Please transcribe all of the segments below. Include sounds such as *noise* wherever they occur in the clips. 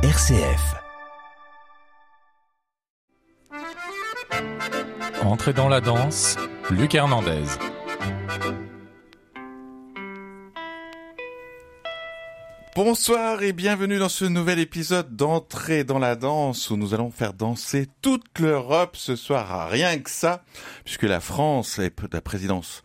RCF. Entrez dans la danse, Luc Hernandez. Bonsoir et bienvenue dans ce nouvel épisode d'Entrée dans la danse où nous allons faire danser toute l'Europe ce soir. Rien que ça, puisque la France est la présidence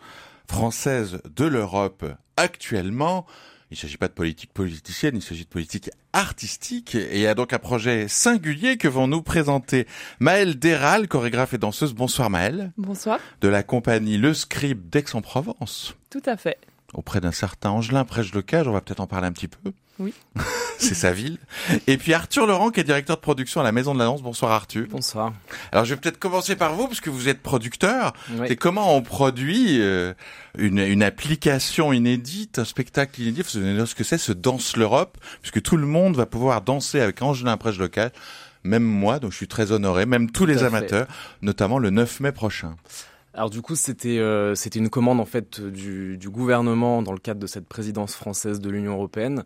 française de l'Europe actuellement. Il ne s'agit pas de politique politicienne, il s'agit de politique artistique. Et il y a donc un projet singulier que vont nous présenter Maëlle Déral, chorégraphe et danseuse. Bonsoir Maëlle. Bonsoir. De la compagnie Le Scribe d'Aix-en-Provence. Tout à fait. Auprès d'un certain Angelin Prège-Lecage, on va peut-être en parler un petit peu. Oui. *laughs* C'est sa ville. Et puis Arthur Laurent, qui est directeur de production à la Maison de la Danse. Bonsoir Arthur. Bonsoir. Alors je vais peut-être commencer par vous, puisque vous êtes producteur. Oui. Et comment on produit euh, une, une application inédite, un spectacle inédit? Vous savez ce que c'est, ce Danse l'Europe, puisque tout le monde va pouvoir danser avec Angelin Prège-Lecage. Même moi, donc je suis très honoré, même tous les fait. amateurs, notamment le 9 mai prochain. Alors du coup, c'était euh, c'était une commande en fait du, du gouvernement dans le cadre de cette présidence française de l'Union européenne.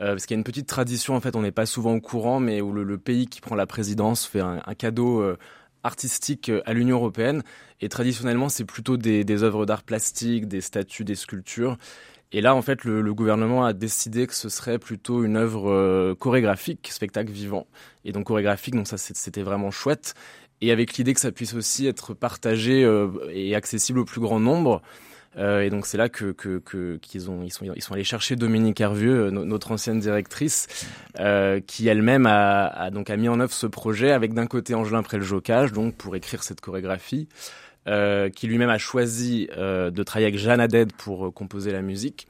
Euh, parce qu'il y a une petite tradition, en fait, on n'est pas souvent au courant, mais où le, pays qui prend la présidence fait un, cadeau euh, artistique euh, à l'Union européenne. Et traditionnellement, c'est plutôt des, œuvres d'art plastique, des statues, des sculptures. Et là, en fait, le, gouvernement a décidé que ce serait plutôt une œuvre chorégraphique, spectacle vivant. Et donc chorégraphique, donc ça, c'était vraiment chouette. Et avec l'idée que ça puisse aussi être partagé et accessible au plus grand nombre. Euh, et donc c'est là que que- que- qu'ils ont ils sont ils sont allés chercher Dominique Hervieux, euh, no- notre ancienne directrice, euh, qui elle-même a, a donc a mis en œuvre ce projet avec d'un côté Angelin Préljocage, donc pour écrire cette chorégraphie, euh, qui lui-même a choisi euh, de travailler avec Jeanne Haddad pour euh, composer la musique.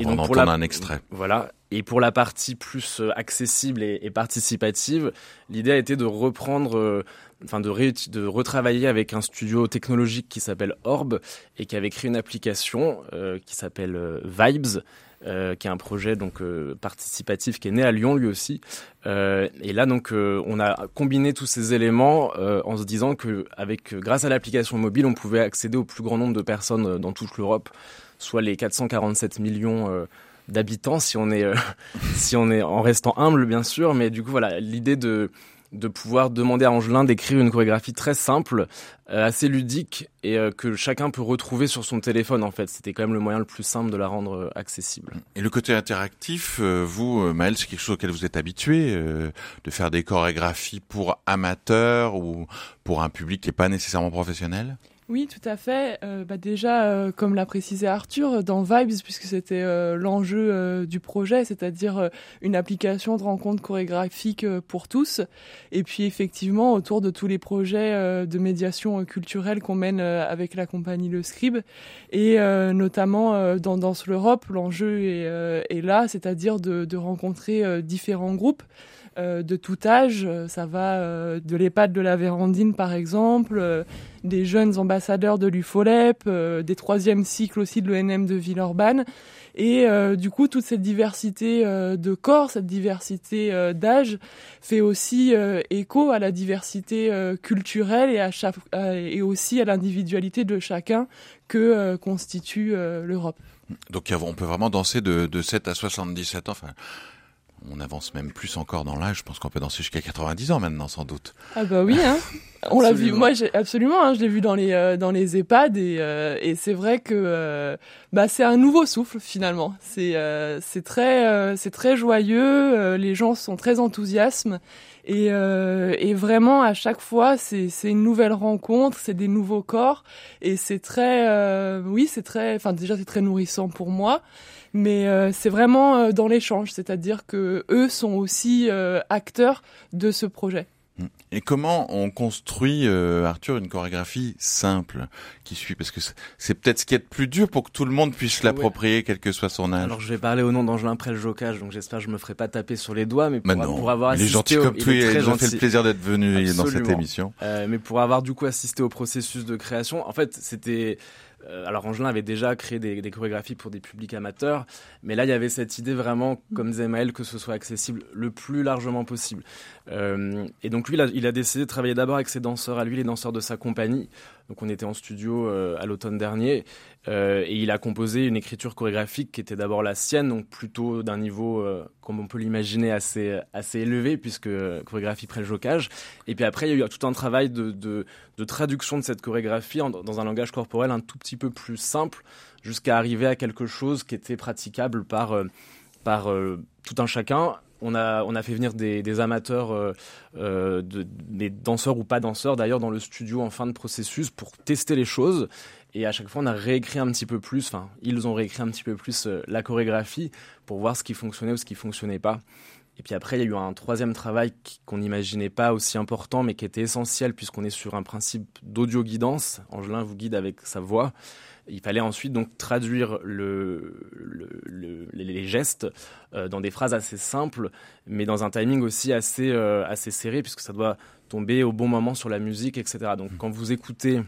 On va en pour entendre un extrait. Voilà. Et pour la partie plus euh, accessible et, et participative, l'idée a été de reprendre, euh, enfin de, ré- de retravailler avec un studio technologique qui s'appelle Orb et qui avait créé une application euh, qui s'appelle euh, Vibes. euh, qui est un projet donc euh, participatif qui est né à Lyon lui aussi Euh, et là donc euh, on a combiné tous ces éléments euh, en se disant que avec grâce à l'application mobile on pouvait accéder au plus grand nombre de personnes dans toute l'Europe soit les 447 millions euh, d'habitants si on est euh, *laughs* si on est en restant humble bien sûr mais du coup voilà l'idée de de pouvoir demander à Angelin d'écrire une chorégraphie très simple, euh, assez ludique et que chacun peut retrouver sur son téléphone en fait. C'était quand même le moyen le plus simple de la rendre accessible. Et le côté interactif, vous, Maëlle, c'est quelque chose auquel vous êtes habitué, de faire des chorégraphies pour amateurs ou pour un public qui n'est pas nécessairement professionnel? Oui, tout à fait. Euh, bah déjà, euh, comme l'a précisé Arthur, dans Vibes, puisque c'était euh, l'enjeu euh, du projet, c'est-à-dire euh, une application de rencontre chorégraphique euh, pour tous. Et puis effectivement, autour de tous les projets euh, de médiation euh, culturelle qu'on mène euh, avec la compagnie Le Scribe. Et euh, notamment euh, dans Danse l'Europe, l'enjeu est, euh, là, c'est-à-dire de, rencontrer euh, différents groupes. Euh, de tout âge, Euh, ça va euh, de l'EHPAD de la Vérandine par exemple, des jeunes ambassadeurs de l'UFOLEP, des troisièmes cycles aussi de l'ENM de Villeurbanne. Et du coup, toute cette diversité de corps, cette diversité d'âge, fait aussi écho à la diversité culturelle et, à chaque, et aussi à l'individualité de chacun que constitue l'Europe. Donc on peut vraiment danser de, de 7 à 77 ans. On avance même plus encore dans l'âge. Je pense qu'on peut danser jusqu'à 90 ans maintenant, sans doute. Ah bah oui, hein. *laughs* On l'a vu, moi j'ai absolument, hein, je l'ai vu dans les euh, dans les EHPAD et, euh, et c'est vrai que euh, bah c'est un nouveau souffle finalement. C'est euh, c'est très euh, c'est très joyeux, euh, les gens sont très enthousiastes et euh, et vraiment à chaque fois c'est c'est une nouvelle rencontre, c'est des nouveaux corps et c'est très euh, oui c'est très enfin déjà c'est très nourrissant pour moi. Mais euh, c'est vraiment euh, dans l'échange, c'est-à-dire que eux sont aussi euh, acteurs de ce projet. Et comment on construit, euh, Arthur, une chorégraphie simple qui suit? Parce que c'est- peut-être ce qui est le plus dur pour que tout le monde puisse l'approprier, quel que soit son âge. Alors je vais parler au nom d'Angelin Préljocage, donc j'espère que je me ferai pas taper sur les doigts, mais pour, Mais non, pour avoir il est assisté gentil au- comme tout il nous a fait gentil. le plaisir d'être venu dans cette émission. Euh, mais pour avoir du coup assisté au processus de création, en fait, c'était. Euh, alors Angelin avait déjà créé des, chorégraphies pour des publics amateurs, mais là il y avait cette idée vraiment, comme disait Maël, que ce soit accessible le plus largement possible. Euh, et donc lui, il a, il a décidé de travailler d'abord avec ses danseurs à lui, les danseurs de sa compagnie, Donc on était en studio à l'automne dernier et il a composé une écriture chorégraphique qui était d'abord la sienne, donc plutôt d'un niveau, comme on peut l'imaginer, assez, assez élevé puisque chorégraphie pré-jocage. Et puis après, il y a eu tout un travail de, de, traduction de cette chorégraphie dans un langage corporel un tout petit peu plus simple jusqu'à arriver à quelque chose qui était praticable par, euh, par euh, tout un chacun. On a, on a fait venir des, amateurs, euh, de, des danseurs ou pas danseurs d'ailleurs, dans le studio en fin de processus pour tester les choses. Et à chaque fois, on a réécrit un petit peu plus, enfin, ils ont réécrit un petit peu plus la chorégraphie pour voir ce qui fonctionnait ou ce qui fonctionnait pas. Et puis après, il y a eu un troisième travail qu'on n'imaginait pas aussi important, mais qui était essentiel puisqu'on est sur un principe d'audio-guidance. Angelin vous guide avec sa voix. Il fallait ensuite donc traduire le, le, les gestes euh, dans des phrases assez simples, mais dans un timing aussi assez, euh, assez serré, puisque ça doit tomber au bon moment sur la musique, etc. Donc mmh. quand vous écoutez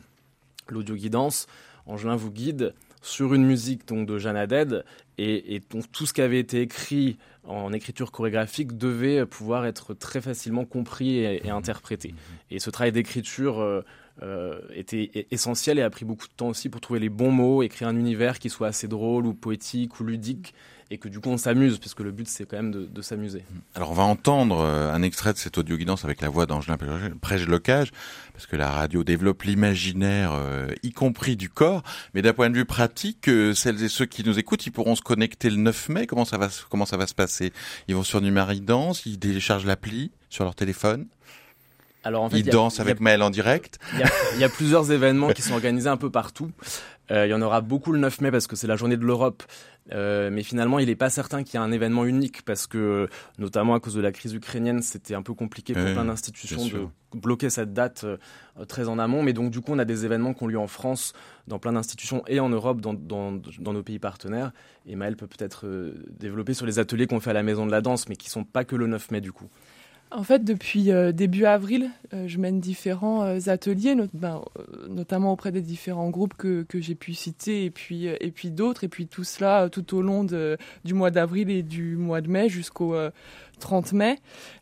l'audio guidance, Angelin vous guide sur une musique donc de Jeanne Haddad et, et tout ce qui avait été écrit en écriture chorégraphique devait pouvoir être très facilement compris et, et interprété. Mmh. Et ce travail d'écriture euh, euh, était essentiel et a pris beaucoup de temps aussi pour trouver les bons mots, écrire un univers qui soit assez drôle ou poétique ou ludique et que du coup on s'amuse puisque le but c'est quand même de, s'amuser. Alors on va entendre euh, un extrait de cette audio guidance avec la voix d'Angelin Prège-Locage parce que la radio développe l'imaginaire euh, y compris du corps mais d'un point de vue pratique celles et ceux qui nous écoutent ils pourront se connecter le 9 mai comment ça va comment ça va se passer? Ils vont sur Numaridance, ils téléchargent l'appli sur leur téléphone? Alors en fait, il, danse avec Maël en direct? Il y, a, plusieurs *laughs* événements qui sont organisés un peu partout. Euh, il y en aura beaucoup le 9 mai parce que c'est la journée de l'Europe. Euh, mais finalement, il n'est pas certain qu'il y ait un événement unique parce que, notamment à cause de la crise ukrainienne, c'était un peu compliqué pour plein d'institutions de bloquer cette date euh, très en amont. Mais donc, du coup, on a des événements qui ont lieu en France, dans plein d'institutions et en Europe, dans, dans, dans, nos pays partenaires. Et Maël peut peut-être développer sur les ateliers qu'on fait à la Maison de la Danse, mais qui sont pas que le 9 mai, du coup. En fait, depuis euh, début avril, euh, je mène différents euh, ateliers, ben, notamment auprès des différents groupes que, j'ai pu citer, et puis, d'autres, et puis tout cela tout au long du mois d'avril et du mois de mai jusqu'au 30 mai.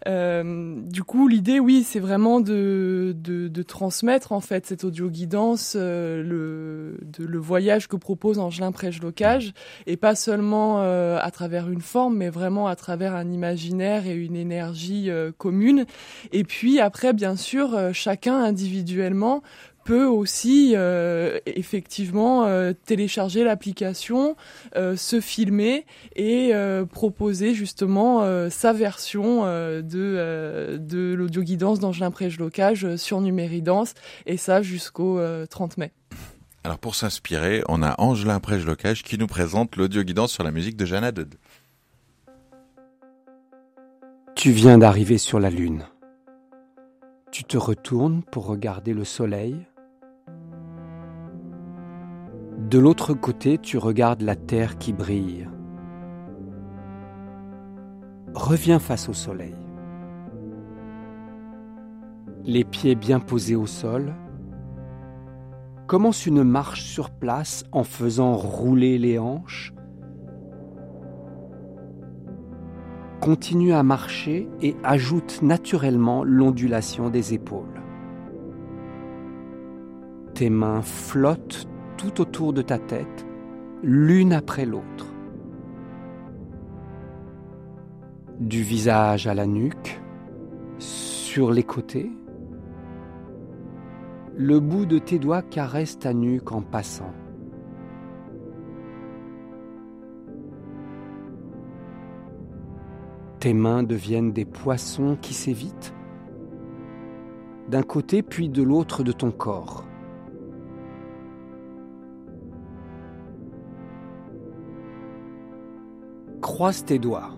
Euh, du coup, l'idée, oui, c'est vraiment de, de, de, transmettre en fait cette audio guidance, euh, le, de, le voyage que propose Angelin Prège-Locage, et pas seulement euh, à travers une forme, mais vraiment à travers un imaginaire et une énergie euh, commune. Et puis après, bien sûr, euh, chacun individuellement peut aussi euh, effectivement euh, télécharger l'application, euh, se filmer et proposer justement sa version de, de l'audio guidance d'Angelin Prège Locage sur Numéridance et ça jusqu'au 30 mai. Alors pour s'inspirer, on a Angelin Prège Locage qui nous présente l'audio guidance sur la musique de Jeanne Haddad. Tu viens d'arriver sur la Lune. Tu te retournes pour regarder le soleil de l'autre côté, tu regardes la terre qui brille. Reviens face au soleil. Les pieds bien posés au sol. Commence une marche sur place en faisant rouler les hanches. Continue à marcher et ajoute naturellement l'ondulation des épaules. Tes mains flottent tout autour de ta tête, l'une après l'autre. Du visage à la nuque, sur les côtés. Le bout de tes doigts caresse ta nuque en passant. Tes mains deviennent des poissons qui s'évitent d'un côté puis de l'autre de ton corps. Croise tes doigts.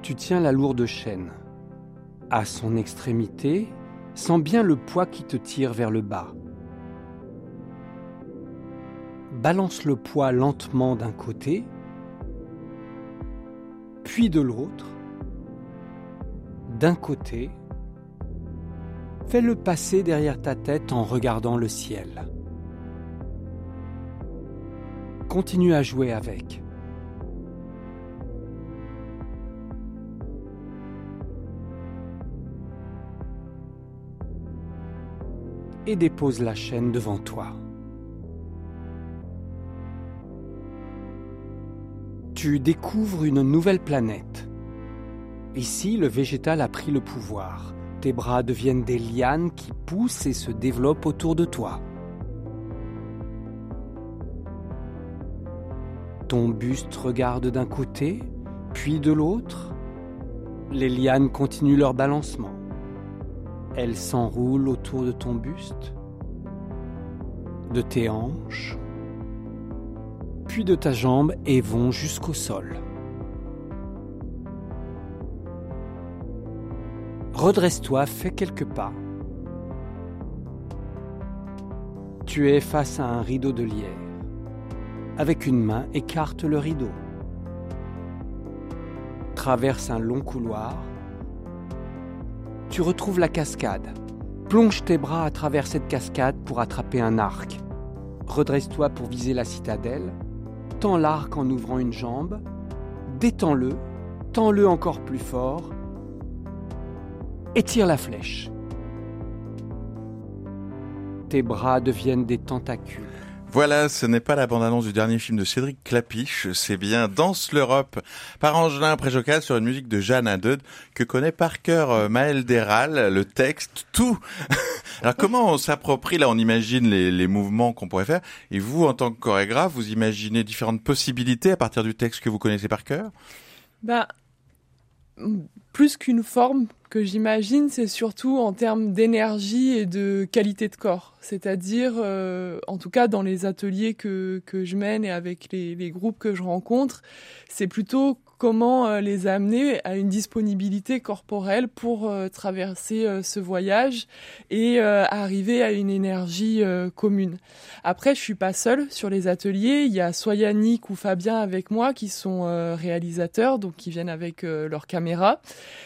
Tu tiens la lourde chaîne. À son extrémité, sens bien le poids qui te tire vers le bas. Balance le poids lentement d'un côté, puis de l'autre, d'un côté. Fais-le passer derrière ta tête en regardant le ciel. Continue à jouer avec. Et dépose la chaîne devant toi. Tu découvres une nouvelle planète. Ici, le végétal a pris le pouvoir. Tes bras deviennent des lianes qui poussent et se développent autour de toi. Ton buste regarde d'un côté, puis de l'autre. Les lianes continuent leur balancement. Elles s'enroulent autour de ton buste, de tes hanches, puis de ta jambe et vont jusqu'au sol. Redresse-toi, fais quelques pas. Tu es face à un rideau de lierre. Avec une main, écarte le rideau. Traverse un long couloir. Tu retrouves la cascade. Plonge tes bras à travers cette cascade pour attraper un arc. Redresse-toi pour viser la citadelle. Tends l'arc en ouvrant une jambe. Détends-le. Tends-le encore plus fort. Et tire la flèche. Tes bras deviennent des tentacules. Voilà, ce n'est pas la bande-annonce du dernier film de Cédric Clapiche, c'est bien Danse l'Europe par Angelin Préjocal sur une musique de Jeanne Hadeud que connaît par cœur euh, Maël Déral, le texte, tout. *laughs* Alors comment on s'approprie, là on imagine les, les mouvements qu'on pourrait faire, et vous en tant que chorégraphe, vous imaginez différentes possibilités à partir du texte que vous connaissez par cœur? Bah, plus qu'une forme que j'imagine, c'est surtout en termes d'énergie et de qualité de corps. C'est-à-dire, euh, en tout cas dans les ateliers que, que je mène et avec les, les groupes que je rencontre, c'est plutôt comment euh, les amener à une disponibilité corporelle pour euh, traverser euh, ce voyage et arriver à une énergie commune. Après, je suis pas seule sur les ateliers. Il y a soit ou Fabien avec moi qui sont réalisateurs, donc qui viennent avec leur caméra,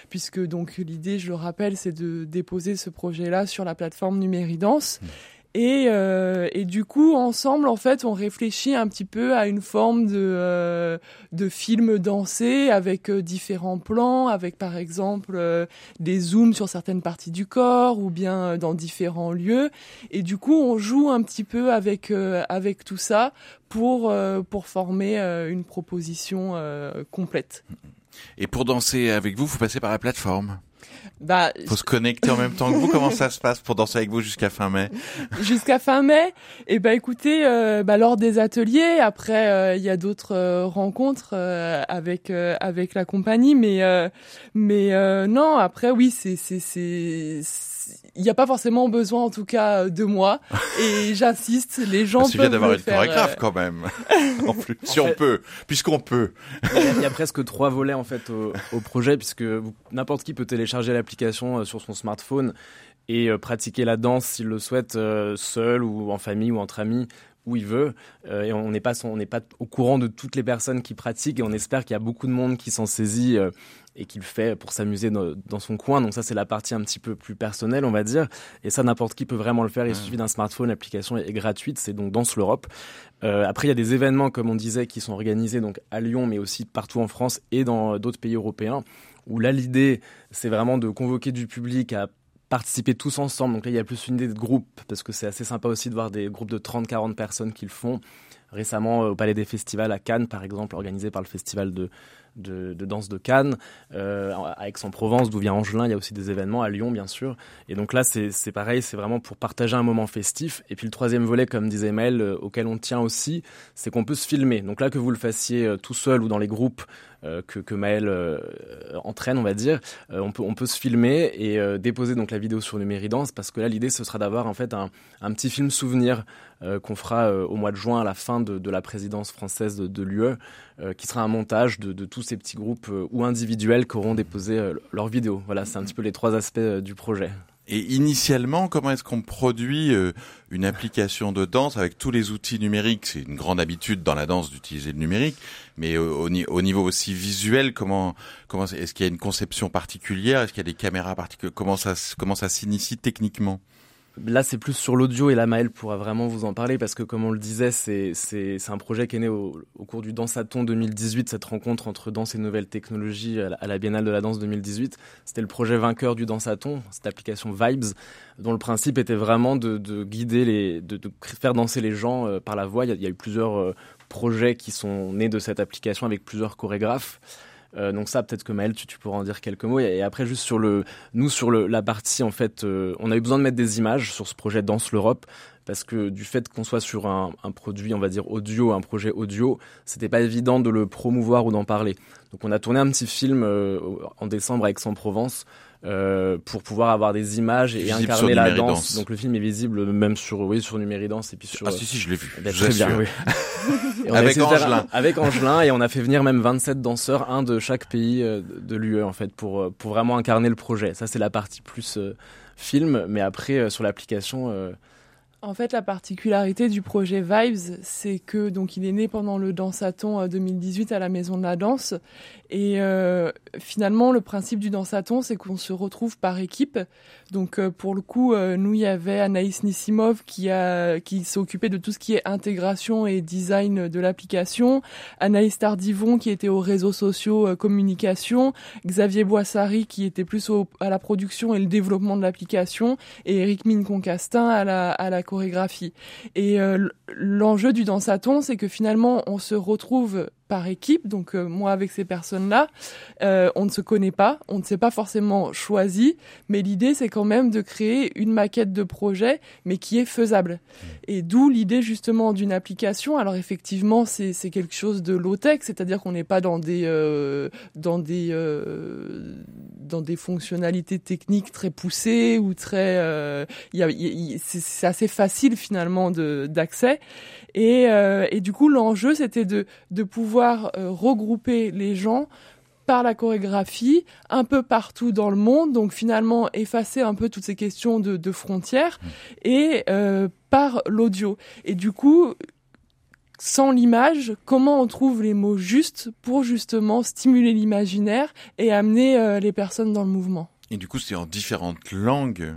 puisque donc l'idée, je le rappelle, c'est de déposer ce projet-là sur la plateforme Numéridance. Mmh. Et, euh, et, du coup, ensemble, en fait, on réfléchit un petit peu à une forme de, euh, de film dansé avec euh, différents plans, avec par exemple euh, des zooms sur certaines parties du corps ou bien euh, dans différents lieux. Et du coup, on joue un petit peu avec, avec tout ça pour, pour former une proposition complète. Et pour danser avec vous, vous passez par la plateforme bah, faut se connecter en même temps que vous. Comment ça se passe pour danser avec vous jusqu'à fin mai? Jusqu'à fin mai. Et eh ben écoutez, euh, bah, lors des ateliers, après euh, il y a d'autres euh, rencontres avec avec la compagnie, mais mais non, après oui, c'est c'est c'est il n'y a pas forcément besoin, en tout cas, de moi. *laughs* Et j'insiste, les gens bah, peuvent d'avoir une chorégraphe quand même. *laughs* *laughs* en plus, si on peut, puisqu'on peut. Il y, a, presque trois volets en fait au, au projet, puisque n'importe qui peut télécharger l'application sur son smartphone et pratiquer la danse s'il le souhaite seul ou en famille ou entre amis où il veut. Euh, et on n'est pas, on n'est pas au courant de toutes les personnes qui pratiquent et on espère qu'il y a beaucoup de monde qui s'en saisit euh, et qui le fait pour s'amuser dans, dans, son coin. Donc ça, c'est la partie un petit peu plus personnelle, on va dire. Et ça, n'importe qui peut vraiment le faire. Il suffit d'un smartphone. L'application est, gratuite. C'est donc Danse l'Europe. Euh, après, il y a des événements, comme on disait, qui sont organisés donc à Lyon, mais aussi partout en France et dans d'autres pays européens. Où là, l'idée, c'est vraiment de convoquer du public à participer tous ensemble. Donc là, il y a plus une idée de groupe, parce que c'est assez sympa aussi de voir des groupes de 30-40 personnes qui le font. Récemment, au Palais des Festivals à Cannes, par exemple, organisé par le Festival de, de, danse de Cannes, euh, à Aix-en-Provence, d'où vient Angelin, il y a aussi des événements, à Lyon, bien sûr. Et donc là, c'est pareil, c'est vraiment pour partager un moment festif. Et puis le troisième volet, comme disait Maël, euh, auquel on tient aussi, c'est qu'on peut se filmer. Donc là, que vous le fassiez euh, tout seul ou dans les groupes, euh, que, que Maël euh, entraîne, on va dire, euh, on, peut, se filmer et déposer donc la vidéo sur Numéridance parce que là l'idée ce sera d'avoir en fait un, petit film souvenir qu'on fera au mois de juin à la fin de, la présidence française de, l'UE, qui sera un montage de, de, tous ces petits groupes ou individuels qui auront déposé leur vidéo. Voilà, c'est un petit peu les trois aspects du projet. Et initialement, comment est-ce qu'on produit euh, une application de danse avec tous les outils numériques? C'est une grande habitude dans la danse d'utiliser le numérique, mais au, au, niveau aussi visuel, comment, comment est-ce qu'il y a une conception particulière? Est-ce qu'il y a des caméras particulières Comment ça, comment ça s'initie techniquement? Là, c'est plus sur l'audio et la Maëlle pourra vraiment vous en parler parce que, comme on le disait, c'est un projet qui est né au, au cours du Dansaton 2018, cette rencontre entre danse et nouvelles technologies à la, Biennale de la danse 2018. C'était le projet vainqueur du Dansaton, cette application Vibes, dont le principe était vraiment de, de guider les, de, de, faire danser les gens euh, par la voix. Il y, a, il y a eu plusieurs euh, projets qui sont nés de cette application avec plusieurs chorégraphes. Euh, donc ça, peut-être que Maël, tu, pourras en dire quelques mots. Et, après, juste sur le, nous sur la partie en fait, euh, on a eu besoin de mettre des images sur ce projet Danse l'Europe parce que du fait qu'on soit sur un, un, produit, on va dire audio, un projet audio, c'était pas évident de le promouvoir ou d'en parler. Donc on a tourné un petit film euh, en décembre à Aix-en-Provence euh, pour pouvoir avoir des images et incarner la danse. Donc le film est visible même sur oui sur Numéridance et puis sur Ah si si, je l'ai vu. Eh ben, très bien, oui. *laughs* avec Angelin. avec Angelin et on a fait venir même 27 danseurs, un de chaque pays euh, de l'UE en fait pour euh, pour vraiment incarner le projet. Ça c'est la partie plus film, mais après sur l'application en fait, la particularité du projet Vibes, c'est que donc il est né pendant le Dansaton 2018 à la Maison de la Danse, et euh, finalement le principe du Dansaton, c'est qu'on se retrouve par équipe. Donc euh, pour le coup, euh, nous il y avait Anaïs Nissimov qui a qui s'est de tout ce qui est intégration et design de l'application, Anaïs Tardivon qui était aux réseaux sociaux, euh, communication, Xavier Boissari qui était plus au, à la production et le développement de l'application, et Eric Mine Concastin à la à la chorégraphie. Et euh, l'enjeu du dansaton, c'est que finalement, on se retrouve par équipe, donc euh, moi avec ces personnes-là, euh, on ne se connaît pas, on ne s'est pas forcément choisi, mais l'idée c'est quand même de créer une maquette de projet, mais qui est faisable. Et d'où l'idée justement d'une application. Alors effectivement, c'est quelque chose de low-tech, c'est-à-dire qu'on n'est pas dans des euh, dans des dans des fonctionnalités techniques très poussées ou très, euh, y a, y, c'est assez facile finalement d'accès. Et, euh, et du coup, l'enjeu, c'était de, de pouvoir euh, regrouper les gens par la chorégraphie un peu partout dans le monde, donc finalement effacer un peu toutes ces questions de, de frontières et euh, par l'audio. Et du coup, sans l'image, comment on trouve les mots justes pour justement stimuler l'imaginaire et amener euh, les personnes dans le mouvement. Et du coup, c'est en différentes langues,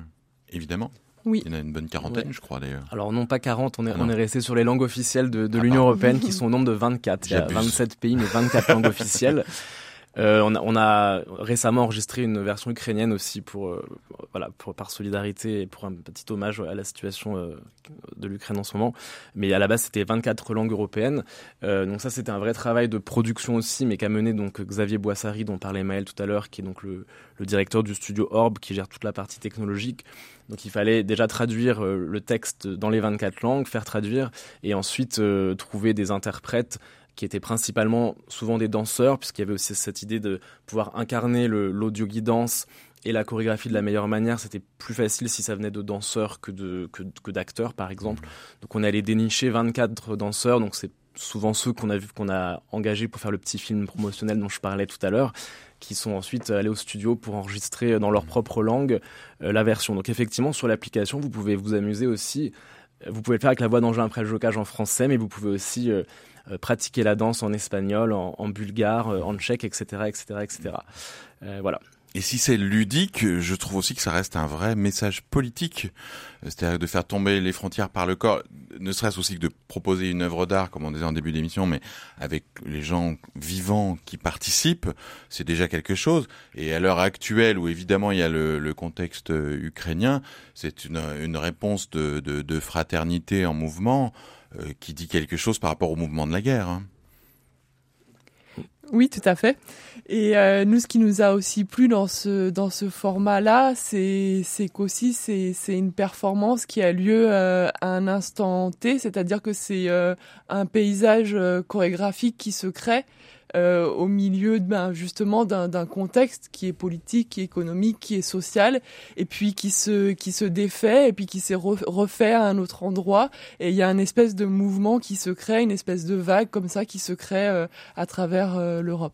évidemment. Oui. Il y en a une bonne quarantaine, ouais. je crois d'ailleurs. Alors non pas 40, on est, on est resté sur les langues officielles de, de ah, l'Union européenne qui sont au nombre de 24. Il y a 27 pays mais 24 langues officielles. *laughs* Euh, on, a, on, a, récemment enregistré une version ukrainienne aussi pour, euh, voilà, pour, par solidarité et pour un petit hommage à la situation euh, de l'Ukraine en ce moment. Mais à la base, c'était 24 langues européennes. Euh, donc ça, c'était un vrai travail de production aussi, mais qu'a mené donc Xavier Boissari, dont parlait Maël tout à l'heure, qui est donc le, le, directeur du studio Orb, qui gère toute la partie technologique. Donc il fallait déjà traduire le texte dans les 24 langues, faire traduire, et ensuite trouver des interprètes qui étaient principalement souvent des danseurs, puisqu'il y avait aussi cette idée de pouvoir incarner l'audio guidance et la chorégraphie de la meilleure manière. C'était plus facile si ça venait de danseurs que de que, que d'acteurs, par exemple. Donc on allait dénicher 24 danseurs, donc c'est souvent ceux qu'on a vu qu'on a engagés pour faire le petit film promotionnel dont je parlais tout à l'heure qui sont ensuite allés au studio pour enregistrer dans leur propre langue euh, la version. Donc effectivement sur l'application, vous pouvez vous amuser aussi. Vous pouvez le faire avec la voix d'Angela après le jocage en français, mais vous pouvez aussi euh, pratiquer la danse en espagnol, en, en bulgare, euh, en tchèque, etc., etc., etc. Euh, voilà. Et si c'est ludique, je trouve aussi que ça reste un vrai message politique, c'est-à-dire de faire tomber les frontières par le corps, ne serait-ce aussi que de proposer une œuvre d'art, comme on disait en début d'émission, mais avec les gens vivants qui participent, c'est déjà quelque chose. Et à l'heure actuelle, où évidemment il y a le, le contexte ukrainien, c'est une, une réponse de, de, de fraternité en mouvement euh, qui dit quelque chose par rapport au mouvement de la guerre. Hein. Oui, tout à fait. Et euh, nous, ce qui nous a aussi plu dans ce dans ce format-là, c'est qu'aussi c'est une performance qui a lieu euh, à un instant T, c'est-à-dire que c'est euh, un paysage euh, chorégraphique qui se crée euh, au milieu ben, justement d'un contexte qui est politique, qui est économique, qui est social, et puis qui se qui se défait et puis qui s'est refait à un autre endroit. Et il y a une espèce de mouvement qui se crée, une espèce de vague comme ça qui se crée euh, à travers euh, l'Europe.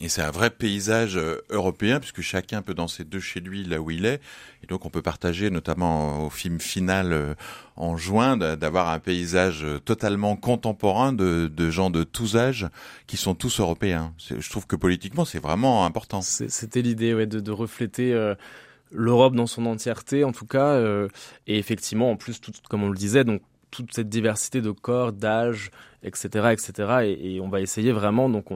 Et c'est un vrai paysage euh, européen puisque chacun peut danser de chez lui là où il est. Et donc on peut partager, notamment au film final euh, en juin, d'avoir un paysage totalement contemporain de, de, gens de tous âges qui sont tous européens. Je trouve que politiquement c'est vraiment important. C'était l'idée ouais, de, de refléter. Euh l'Europe dans son entièreté, en tout cas. et effectivement, en plus, tout, comme on le disait, donc toute cette diversité de corps, d'âge, etc., etc. Et, on va essayer vraiment. Donc,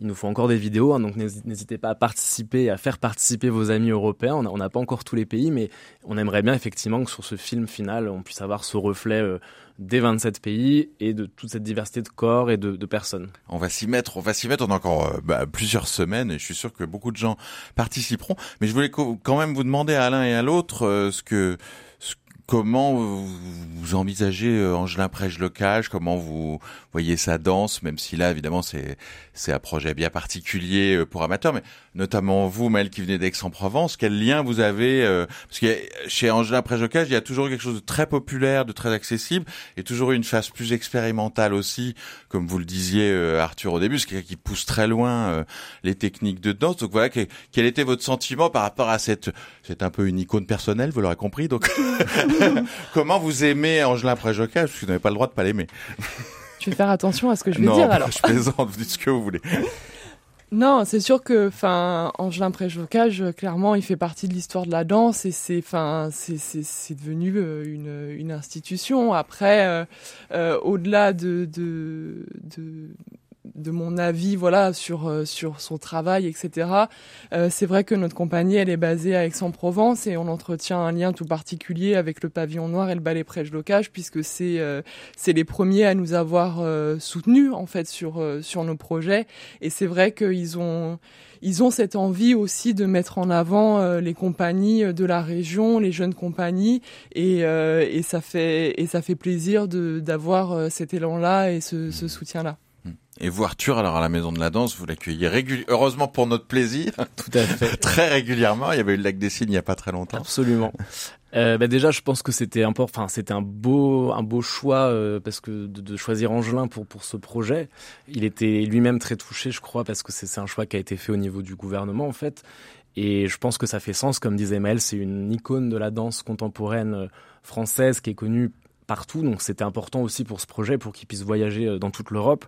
il nous faut encore des vidéos. Hein, donc, n'hésitez pas à participer, à faire participer vos amis européens. On n'a pas encore tous les pays, mais on aimerait bien effectivement que sur ce film final, on puisse avoir ce reflet euh, des 27 pays et de toute cette diversité de corps et de, personnes. On va s'y mettre. On va s'y mettre. On a encore euh, bah, plusieurs semaines et je suis sûr que beaucoup de gens participeront. Mais je voulais quand même vous demander à l'un et à l'autre euh, ce que Comment vous envisagez euh, Angelin Prège-Locage Comment vous voyez sa danse Même si là, évidemment, c'est c'est un projet bien particulier euh, pour amateurs, mais notamment vous, Maël, qui venez d'Aix-en-Provence, quel lien vous avez euh, Parce que chez Angelin Prège-Locage, il y a toujours quelque chose de très populaire, de très accessible, et toujours une phase plus expérimentale aussi, comme vous le disiez, Arthur, au début, quelqu'un qui pousse très loin les techniques de danse. Donc voilà, quel était votre sentiment par rapport à cette... C'est un peu une icône personnelle, vous l'aurez compris, donc... *laughs* Comment vous aimez Angelin Préjocage Parce que vous n'avez pas le droit de pas l'aimer. Je vais faire attention à ce que je vais dire alors. je plaisante, vous *laughs* dites ce que vous voulez. Non, c'est sûr que, enfin, Angelin Préjocage, clairement, il fait partie de l'histoire de la danse et c'est, enfin, c'est, devenu euh, une, une institution. Après, euh, euh, au-delà de, de, de de mon avis voilà sur euh, sur son travail etc euh, c'est vrai que notre compagnie elle est basée à Aix-en-Provence et on entretient un lien tout particulier avec le pavillon noir et le ballet Prêche Locage puisque c'est euh, c'est les premiers à nous avoir soutenus en fait sur sur nos projets et c'est vrai qu'ils ont ils ont cette envie aussi de mettre en avant les compagnies de la région, les jeunes compagnies, et, et ça fait et ça fait plaisir de d'avoir cet élan-là et ce, ce soutien-là. Et vous, Arthur, alors à la Maison de la Danse, vous l'accueillez régulièrement, heureusement pour notre plaisir. *laughs* Tout à fait. *laughs* très régulièrement. Il y avait eu le lac des Cygnes il n'y a pas très longtemps. Absolument. *laughs* Euh, bah déjà, je pense que c'était important. Enfin, c'était un beau, un beau choix euh, parce que de, de, choisir Angelin pour pour ce projet. Il était lui-même très touché, je crois, parce que c'est un choix qui a été fait au niveau du gouvernement en fait. Et je pense que ça fait sens, comme disait Maël, c'est une icône de la danse contemporaine euh, française qui est connue partout. Donc c'était important aussi pour ce projet, pour qu'il puisse voyager euh, dans toute l'Europe.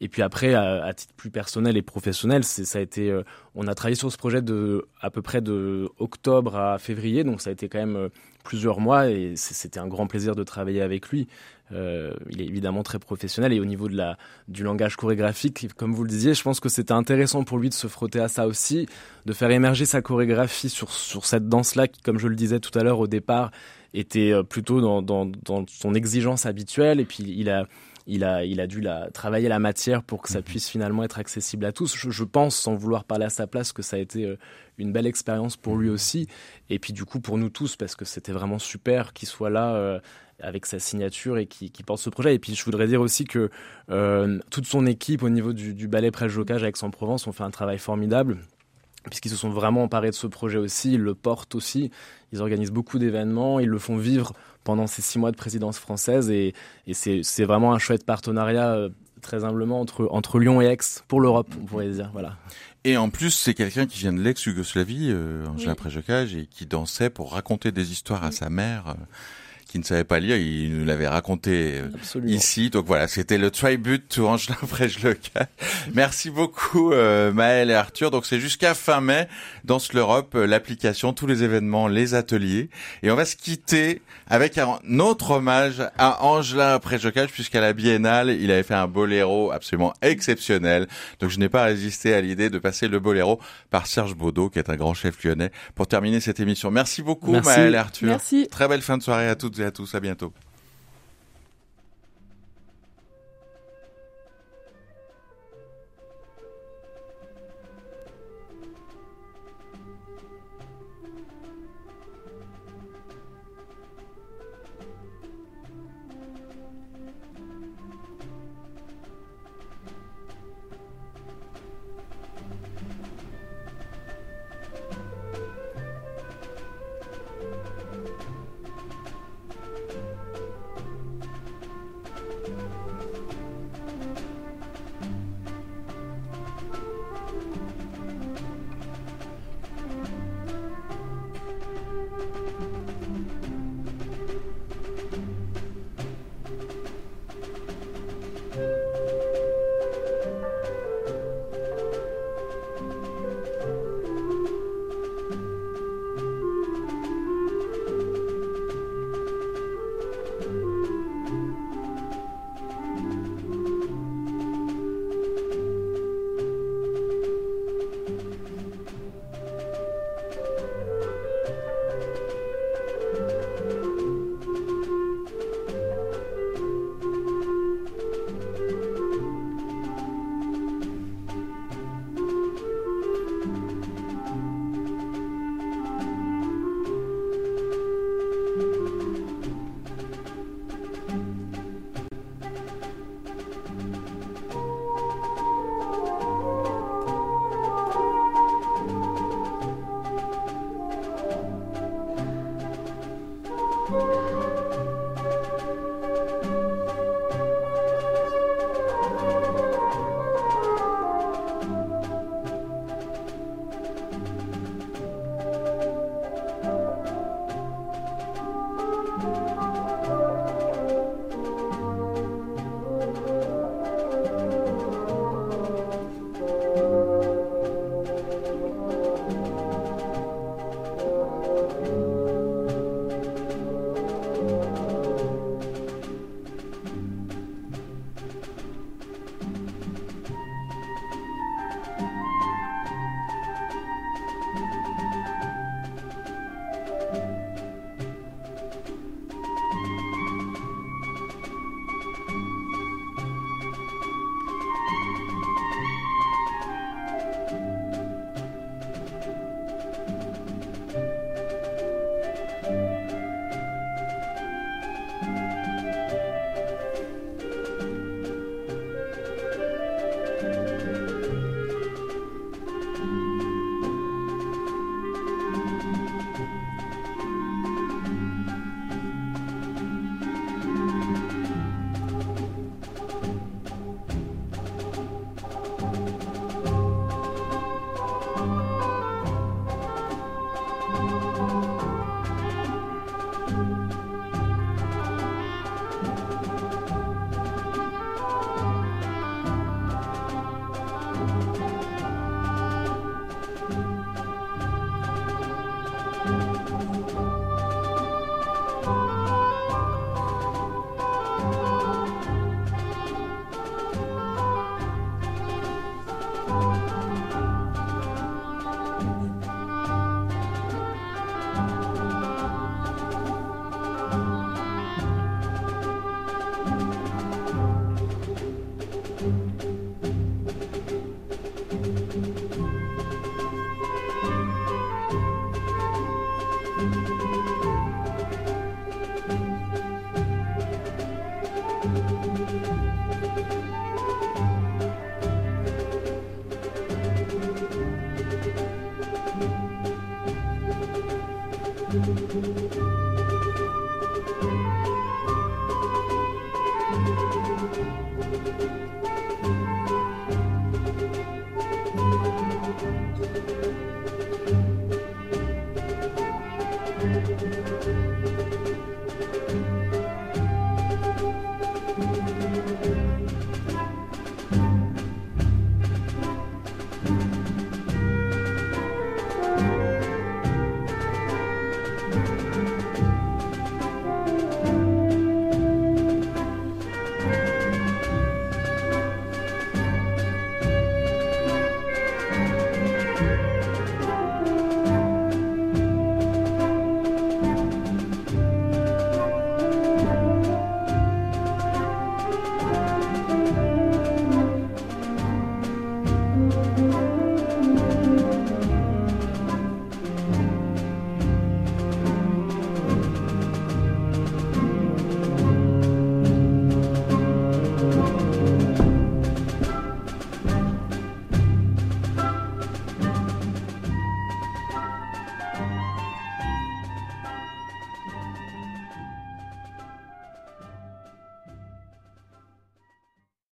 Et puis après, à, titre plus personnel et professionnel, c'est ça a été. Euh, on a travaillé sur ce projet de à peu près de octobre à février, donc ça a été quand même euh, plusieurs mois et c'était un grand plaisir de travailler avec lui. il est évidemment très professionnel et au niveau de la du langage chorégraphique, comme vous le disiez, je pense que c'était intéressant pour lui de se frotter à ça aussi, de faire émerger sa chorégraphie sur sur cette danse là qui, comme je le disais tout à l'heure au départ, était euh, plutôt dans, dans, dans, son exigence habituelle et puis il a il a, il a dû la, travailler la matière pour que ça mhm. puisse finalement être accessible à tous. Je, je, pense, sans vouloir parler à sa place, que ça a été euh, une belle expérience pour lui mhm. aussi. Et puis du coup pour nous tous, parce que c'était vraiment super qu'il soit là euh, avec sa signature et qui, qui, porte ce projet. Et puis je voudrais dire aussi que euh, toute son équipe au niveau du, du ballet Prêche-Jocage avec son Provence ont fait un travail formidable puisqu'ils se sont vraiment emparés de ce projet aussi, ils le portent aussi, ils organisent beaucoup d'événements, ils le font vivre pendant ces six mois de présidence française et, et c'est vraiment un chouette partenariat euh, très humblement entre, entre Lyon et Aix pour l'Europe, on pourrait dire. Voilà. Et en plus, c'est quelqu'un qui vient de l'ex-Yougoslavie, euh, Angela oui. et qui dansait pour raconter des histoires à sa mère. Euh, qui ne savait pas lire, il nous l'avait raconté euh, ici. Donc voilà, c'était le tribute to Angelin *laughs* Frege-Lecal. Merci beaucoup euh, Maël et Arthur. Donc c'est jusqu'à fin mai dans l'Europe, euh, l'application, tous les événements, les ateliers. Et on va se quitter avec un autre hommage à Angelin Frege-Lecal puisqu'à la Biennale, il avait fait un boléro absolument exceptionnel. Donc je n'ai pas résisté à l'idée de passer le boléro par Serge Baudot, qui est un grand chef lyonnais, pour terminer cette émission. Merci beaucoup Maël et Arthur. Merci. Très belle fin de soirée à toutes et à tous. À bientôt.